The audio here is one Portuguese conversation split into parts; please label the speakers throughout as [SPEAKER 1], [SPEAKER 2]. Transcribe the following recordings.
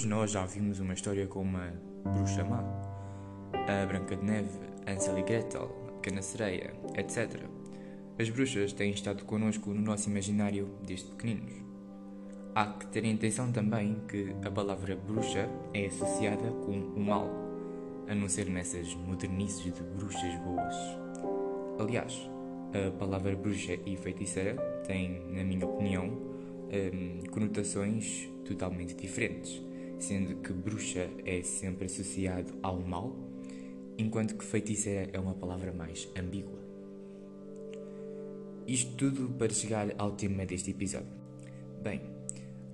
[SPEAKER 1] Todos nós já vimos uma história com uma bruxa má. A Branca de Neve, Ansel e Gretel, a Pequena Sereia, etc. As bruxas têm estado connosco no nosso imaginário desde pequeninos. Há que ter em atenção também que a palavra bruxa é associada com o mal, a não ser nessas modernices de bruxas boas. Aliás, a palavra bruxa e feiticeira têm, na minha opinião, hum, conotações totalmente diferentes sendo que bruxa é sempre associado ao mal, enquanto que feiticeira é uma palavra mais ambígua. Isto tudo para chegar ao tema deste episódio. Bem,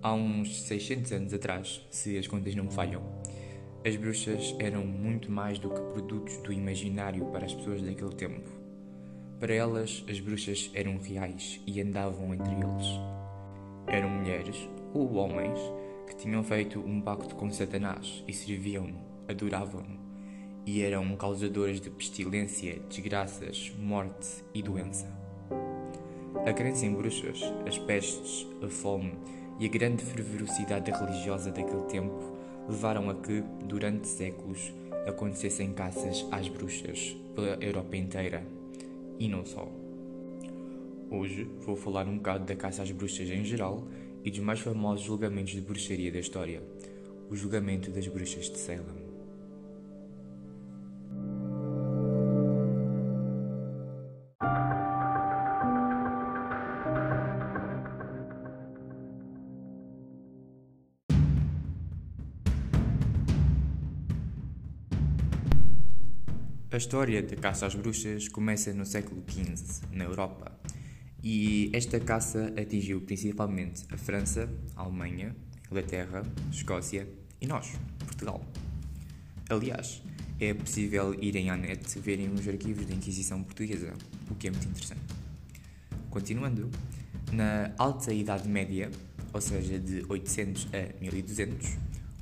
[SPEAKER 1] há uns 600 anos atrás, se as contas não me falham, as bruxas eram muito mais do que produtos do imaginário para as pessoas daquele tempo. Para elas, as bruxas eram reais e andavam entre eles. Eram mulheres ou homens que tinham feito um pacto com Satanás e serviam-no, adoravam-no, e eram causadores de pestilência, desgraças, morte e doença. A crença em bruxas, as pestes, a fome e a grande fervorosidade religiosa daquele tempo levaram a que, durante séculos, acontecessem caças às bruxas pela Europa inteira, e não só. Hoje vou falar um bocado da caça às bruxas em geral e dos mais famosos julgamentos de bruxaria da história, o julgamento das bruxas de Salem. A história da caça às bruxas começa no século XV, na Europa, e esta caça atingiu principalmente a França, a Alemanha, Inglaterra, Escócia e nós, Portugal. Aliás, é possível irem à net verem os arquivos da Inquisição Portuguesa, o que é muito interessante. Continuando, na Alta Idade Média, ou seja, de 800 a 1200,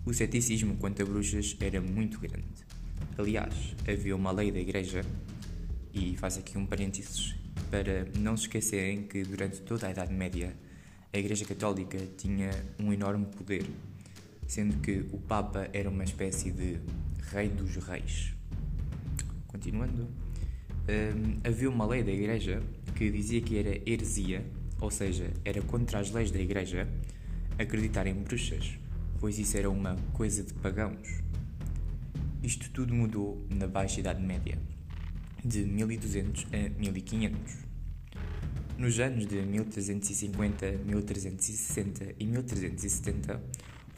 [SPEAKER 1] o ceticismo quanto a bruxas era muito grande. Aliás, havia uma lei da Igreja, e faz aqui um parênteses, para não se esquecerem que durante toda a Idade Média a Igreja Católica tinha um enorme poder, sendo que o Papa era uma espécie de rei dos reis. Continuando, hum, havia uma lei da Igreja que dizia que era heresia, ou seja, era contra as leis da Igreja, acreditar em bruxas, pois isso era uma coisa de pagãos. Isto tudo mudou na Baixa Idade Média de 1200 a 1500. Nos anos de 1350, 1360 e 1370,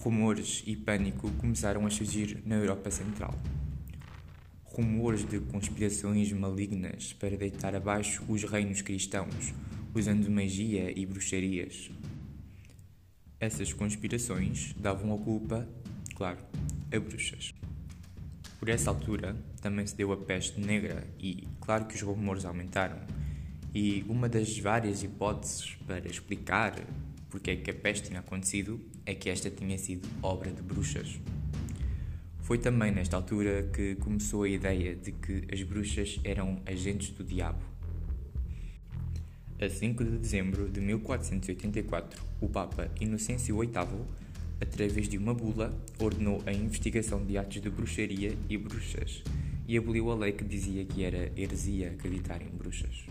[SPEAKER 1] rumores e pânico começaram a surgir na Europa Central. Rumores de conspirações malignas para deitar abaixo os reinos cristãos, usando magia e bruxarias. Essas conspirações davam a culpa, claro, a bruxas. Por essa altura, também se deu a peste negra e, claro que os rumores aumentaram. E uma das várias hipóteses para explicar porque é que a peste tinha acontecido é que esta tinha sido obra de bruxas. Foi também nesta altura que começou a ideia de que as bruxas eram agentes do diabo. A 5 de dezembro de 1484, o Papa Inocêncio VIII através de uma bula, ordenou a investigação de atos de bruxaria e bruxas e aboliu a lei que dizia que era heresia acreditar em bruxas.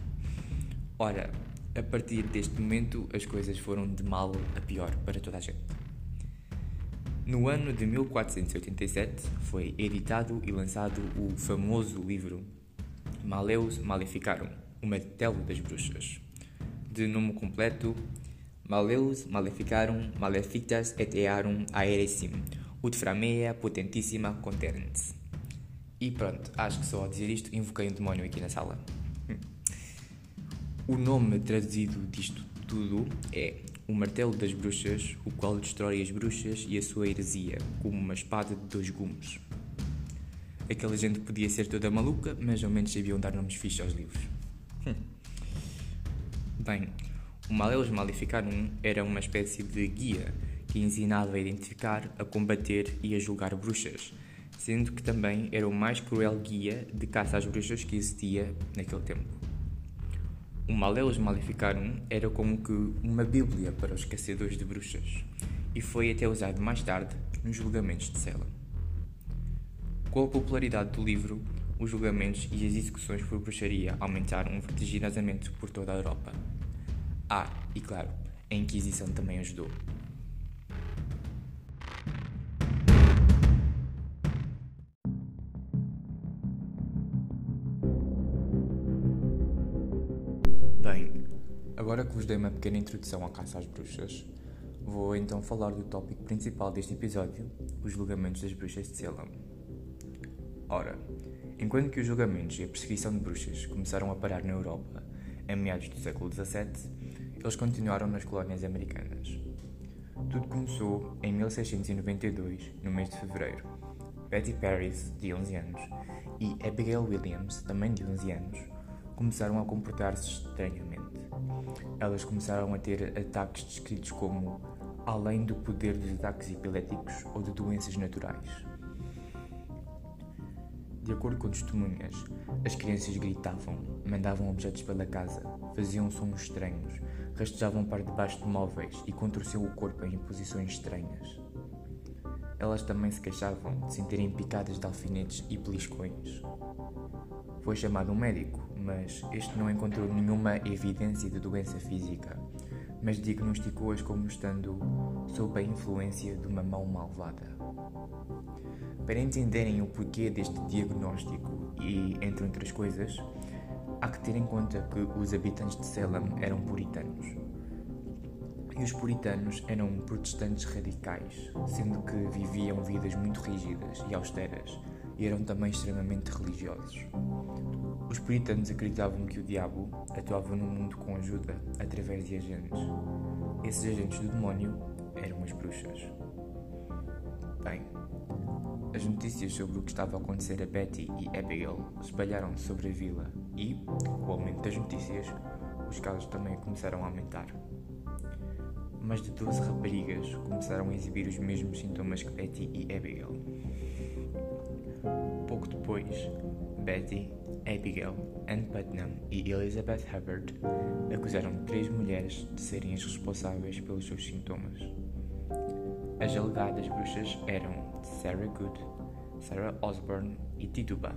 [SPEAKER 1] Ora, a partir deste momento as coisas foram de mal a pior para toda a gente. No ano de 1487 foi editado e lançado o famoso livro Maleus Maleficarum, o martelo das bruxas, de nome completo Maleus maleficarum malefictas et earum aeresim, ut framea potentissima conterns. E pronto, acho que só ao dizer isto invoquei um demónio aqui na sala. O nome traduzido disto tudo é o martelo das bruxas, o qual destrói as bruxas e a sua heresia, como uma espada de dois gumes. Aquela gente podia ser toda maluca, mas ao menos sabiam dar nomes fixos aos livros. Hum. Bem, o Maleus Maleficarum era uma espécie de guia que ensinava a identificar, a combater e a julgar bruxas, sendo que também era o mais cruel guia de caça às bruxas que existia naquele tempo. O Maleus Maleficarum era como que uma bíblia para os caçadores de bruxas, e foi até usado mais tarde nos julgamentos de Salem. Com a popularidade do livro, os julgamentos e as execuções por bruxaria aumentaram vertiginosamente por toda a Europa. Ah, e claro, a Inquisição também ajudou. Bem, agora que vos dei uma pequena introdução à caça às bruxas, vou então falar do tópico principal deste episódio, os julgamentos das bruxas de Salem. Ora, enquanto que os julgamentos e a perseguição de bruxas começaram a parar na Europa em meados do século XVII, eles continuaram nas colónias americanas. Tudo começou em 1692, no mês de fevereiro. Betty Paris, de 11 anos, e Abigail Williams, também de 11 anos, começaram a comportar-se estranhamente. Elas começaram a ter ataques descritos como além do poder dos ataques epiléticos ou de doenças naturais. De acordo com testemunhas, as crianças gritavam, mandavam objetos pela casa, faziam sons estranhos, rastejavam para debaixo de móveis e contorciam o corpo em posições estranhas. Elas também se queixavam de sentirem picadas de alfinetes e beliscões. Foi chamado um médico, mas este não encontrou nenhuma evidência de doença física, mas diagnosticou-as como estando sob a influência de uma mão malvada. Para entenderem o porquê deste diagnóstico e, entre outras coisas, há que ter em conta que os habitantes de Salem eram puritanos. E os puritanos eram protestantes radicais, sendo que viviam vidas muito rígidas e austeras e eram também extremamente religiosos. Os puritanos acreditavam que o diabo atuava no mundo com ajuda através de agentes. Esses agentes do demónio eram as bruxas. Bem, as notícias sobre o que estava a acontecer a Betty e Abigail espalharam-se sobre a vila e, com o aumento das notícias, os casos também começaram a aumentar. Mais de 12 raparigas começaram a exibir os mesmos sintomas que Betty e Abigail. Pouco depois, Betty, Abigail, Anne Putnam e Elizabeth Hubbard acusaram três mulheres de serem as responsáveis pelos seus sintomas. As alegadas bruxas eram Sarah Good, Sarah Osborne e Tituba.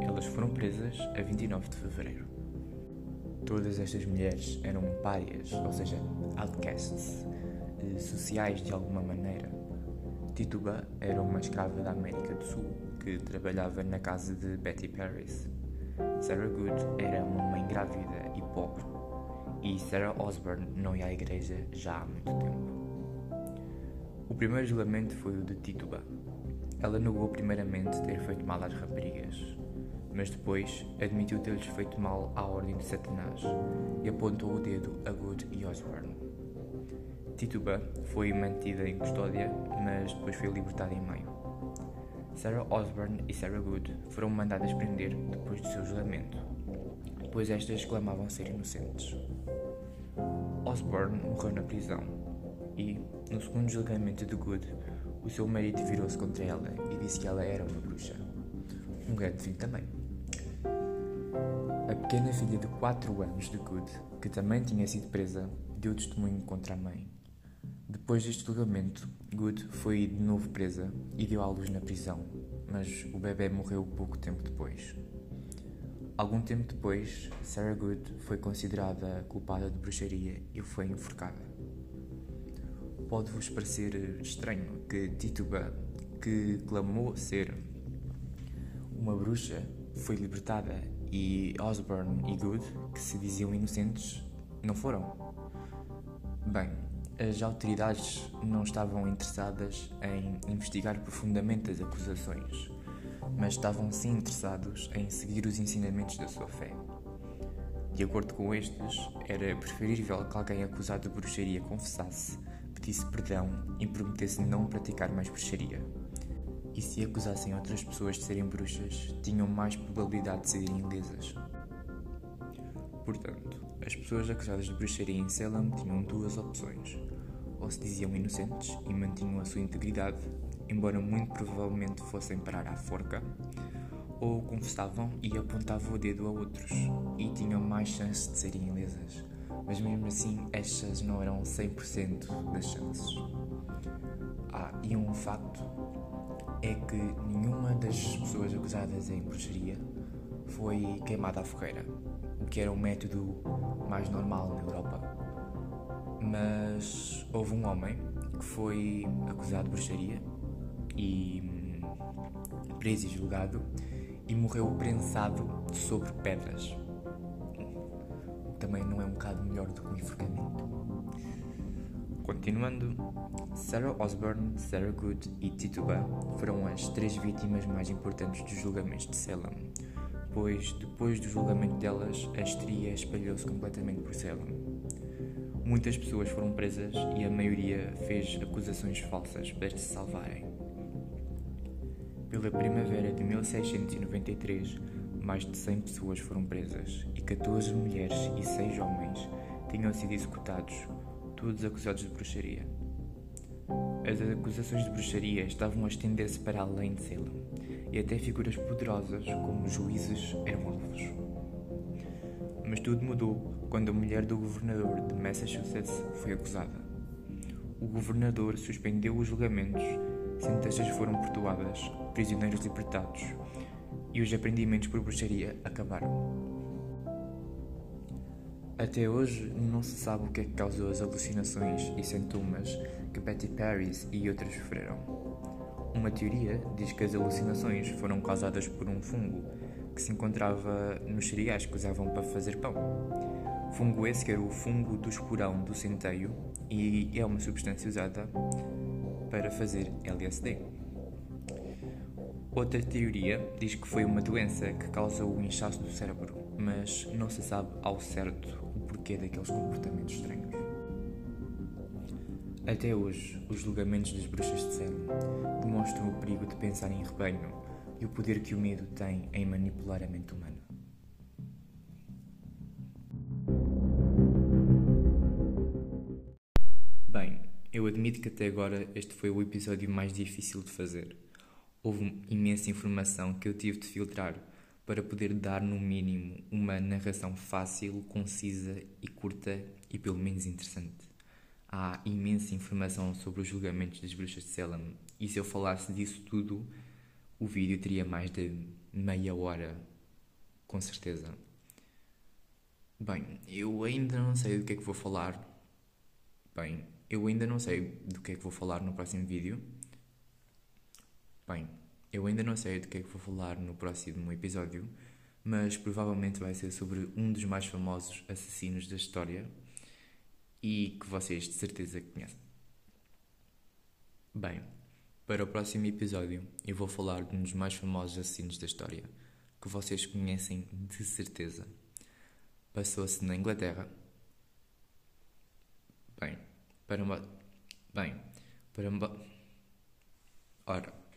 [SPEAKER 1] Elas foram presas a 29 de fevereiro. Todas estas mulheres eram párias, ou seja, outcasts, eh, sociais de alguma maneira. Tituba era uma escrava da América do Sul que trabalhava na casa de Betty Paris. Sarah Good era uma mãe grávida e pobre, e Sarah Osborne não ia à igreja já há muito tempo. O primeiro julgamento foi o de Tituba. Ela negou primeiramente ter feito mal às raparigas, mas depois admitiu ter-lhes feito mal à ordem de Satanás e apontou o dedo a Good e Osborne. Tituba foi mantida em custódia, mas depois foi libertada em maio. Sarah Osborne e Sarah Good foram mandadas prender depois do seu julgamento, pois estas clamavam ser inocentes. Osborne morreu na prisão e, no segundo julgamento de Good, o seu marido virou-se contra ela e disse que ela era uma bruxa. Um grande fim também. A pequena filha de 4 anos de Good, que também tinha sido presa, deu testemunho contra a mãe. Depois deste julgamento, Good foi de novo presa e deu à luz na prisão, mas o bebê morreu pouco tempo depois. Algum tempo depois, Sarah Good foi considerada culpada de bruxaria e foi enforcada. Pode-vos parecer estranho que Tituba, que clamou ser uma bruxa, foi libertada e Osborne e Good, que se diziam inocentes, não foram. Bem, as autoridades não estavam interessadas em investigar profundamente as acusações, mas estavam sim interessados em seguir os ensinamentos da sua fé. De acordo com estes, era preferível que alguém acusado de bruxaria confessasse pedisse perdão e prometesse não praticar mais bruxaria. E se acusassem outras pessoas de serem bruxas, tinham mais probabilidade de serem ilesas. Portanto, as pessoas acusadas de bruxaria em Salem tinham duas opções. Ou se diziam inocentes e mantinham a sua integridade, embora muito provavelmente fossem parar à forca, ou confessavam e apontavam o dedo a outros e tinham mais chance de serem ilesas mas mesmo assim estas não eram 100% das chances. Ah, e um facto é que nenhuma das pessoas acusadas em bruxaria foi queimada à fogueira, o que era um método mais normal na Europa. Mas houve um homem que foi acusado de bruxaria e hum, preso e julgado e morreu prensado sobre pedras. Também não é um bocado melhor do que um enforcamento. Continuando, Sarah Osborne, Sarah Good e Tituba foram as três vítimas mais importantes dos julgamentos de Salem, pois depois do julgamento delas, a histeria espalhou-se completamente por Salem. Muitas pessoas foram presas e a maioria fez acusações falsas para se salvarem. Pela primavera de 1693, mais de 100 pessoas foram presas e 14 mulheres e 6 homens tinham sido executados todos acusados de bruxaria. As acusações de bruxaria estavam a estender-se para além de Salem, e até figuras poderosas como juízes eram alvos. Mas tudo mudou quando a mulher do governador de Massachusetts foi acusada. O governador suspendeu os julgamentos, sentenças foram perdoadas, prisioneiros libertados e os apreendimentos por bruxaria acabaram. Até hoje não se sabe o que é que causou as alucinações e sintomas que Betty Paris e outras sofreram. Uma teoria diz que as alucinações foram causadas por um fungo que se encontrava nos cereais que usavam para fazer pão. Fungo esse que era o fungo do esporão do centeio e é uma substância usada para fazer LSD. Outra teoria diz que foi uma doença que causou o inchaço do cérebro, mas não se sabe ao certo porquê daqueles comportamentos estranhos. Até hoje, os julgamentos das bruxas de Salem demonstram o perigo de pensar em rebanho e o poder que o medo tem em manipular a mente humana. Bem, eu admito que até agora este foi o episódio mais difícil de fazer. Houve imensa informação que eu tive de filtrar para poder dar, no mínimo, uma narração fácil, concisa e curta e pelo menos interessante. Há imensa informação sobre os julgamentos das bruxas de Salem e se eu falasse disso tudo, o vídeo teria mais de meia hora, com certeza. Bem, eu ainda não sei do que é que vou falar. Bem, eu ainda não sei do que é que vou falar no próximo vídeo. Bem, eu ainda não sei do que é que vou falar no próximo episódio, mas provavelmente vai ser sobre um dos mais famosos assassinos da história e que vocês de certeza conhecem. Bem, para o próximo episódio eu vou falar de um dos mais famosos assassinos da história que vocês conhecem de certeza. Passou-se na Inglaterra. Bem, para uma. Bem, para uma. Ora,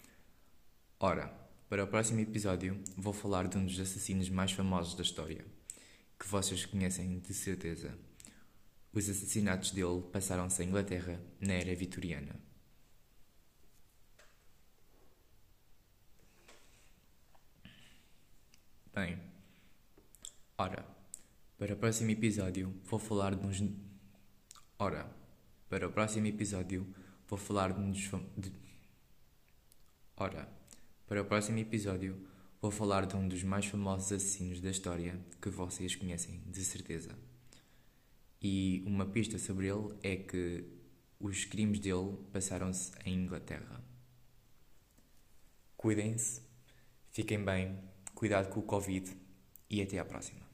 [SPEAKER 1] Ora, para o próximo episódio vou falar de um dos assassinos mais famosos da história, que vocês conhecem de certeza. Os assassinatos dele passaram-se em Inglaterra na era vitoriana. Bem, ora, para o próximo episódio vou falar de uns. Ora, para o próximo episódio vou falar de uns. De... Ora. Para o próximo episódio, vou falar de um dos mais famosos assassinos da história que vocês conhecem de certeza. E uma pista sobre ele é que os crimes dele passaram-se em Inglaterra. Cuidem-se, fiquem bem, cuidado com o Covid e até à próxima.